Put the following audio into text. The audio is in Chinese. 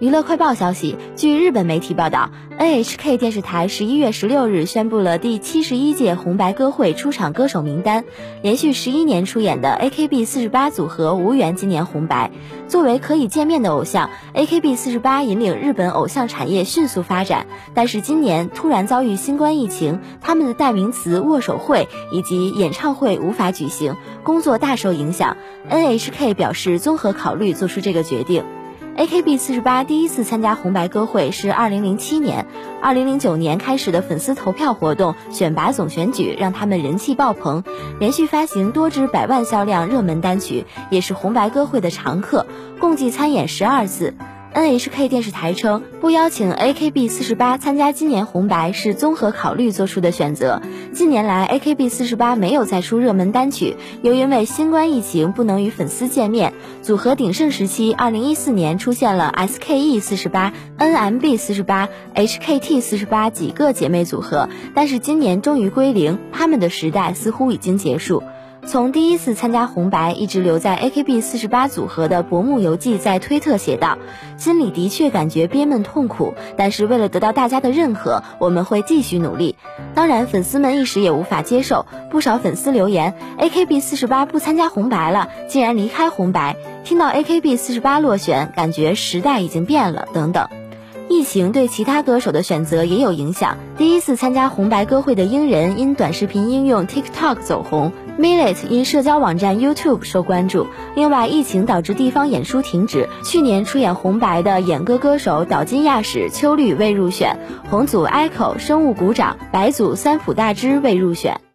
娱乐快报消息，据日本媒体报道，NHK 电视台十一月十六日宣布了第七十一届红白歌会出场歌手名单。连续十一年出演的 AKB 四十八组合无缘今年红白。作为可以见面的偶像，AKB 四十八引领日本偶像产业迅速发展。但是今年突然遭遇新冠疫情，他们的代名词握手会以及演唱会无法举行，工作大受影响。NHK 表示综合考虑做出这个决定。AKB 四十八第一次参加红白歌会是二零零七年，二零零九年开始的粉丝投票活动选拔总选举让他们人气爆棚，连续发行多支百万销量热门单曲，也是红白歌会的常客，共计参演十二次。NHK 电视台称，不邀请 AKB 四十八参加今年红白是综合考虑做出的选择。近年来，AKB 四十八没有再出热门单曲，又因为新冠疫情不能与粉丝见面。组合鼎盛时期，二零一四年出现了 SKE 四十八、NMB 四十八、HKT 四十八几个姐妹组合，但是今年终于归零，他们的时代似乎已经结束。从第一次参加红白一直留在 AKB 四十八组合的薄木游纪在推特写道：“心里的确感觉憋闷痛苦，但是为了得到大家的认可，我们会继续努力。当然，粉丝们一时也无法接受，不少粉丝留言：AKB 四十八不参加红白了，竟然离开红白。听到 AKB 四十八落选，感觉时代已经变了，等等。”疫情对其他歌手的选择也有影响。第一次参加红白歌会的英人因短视频应用 TikTok 走红，Millet 因社交网站 YouTube 受关注。另外，疫情导致地方演出停止。去年出演红白的演歌歌手岛津亚史、秋绿未入选，红组 Echo、生物鼓掌、白组三浦大知未入选。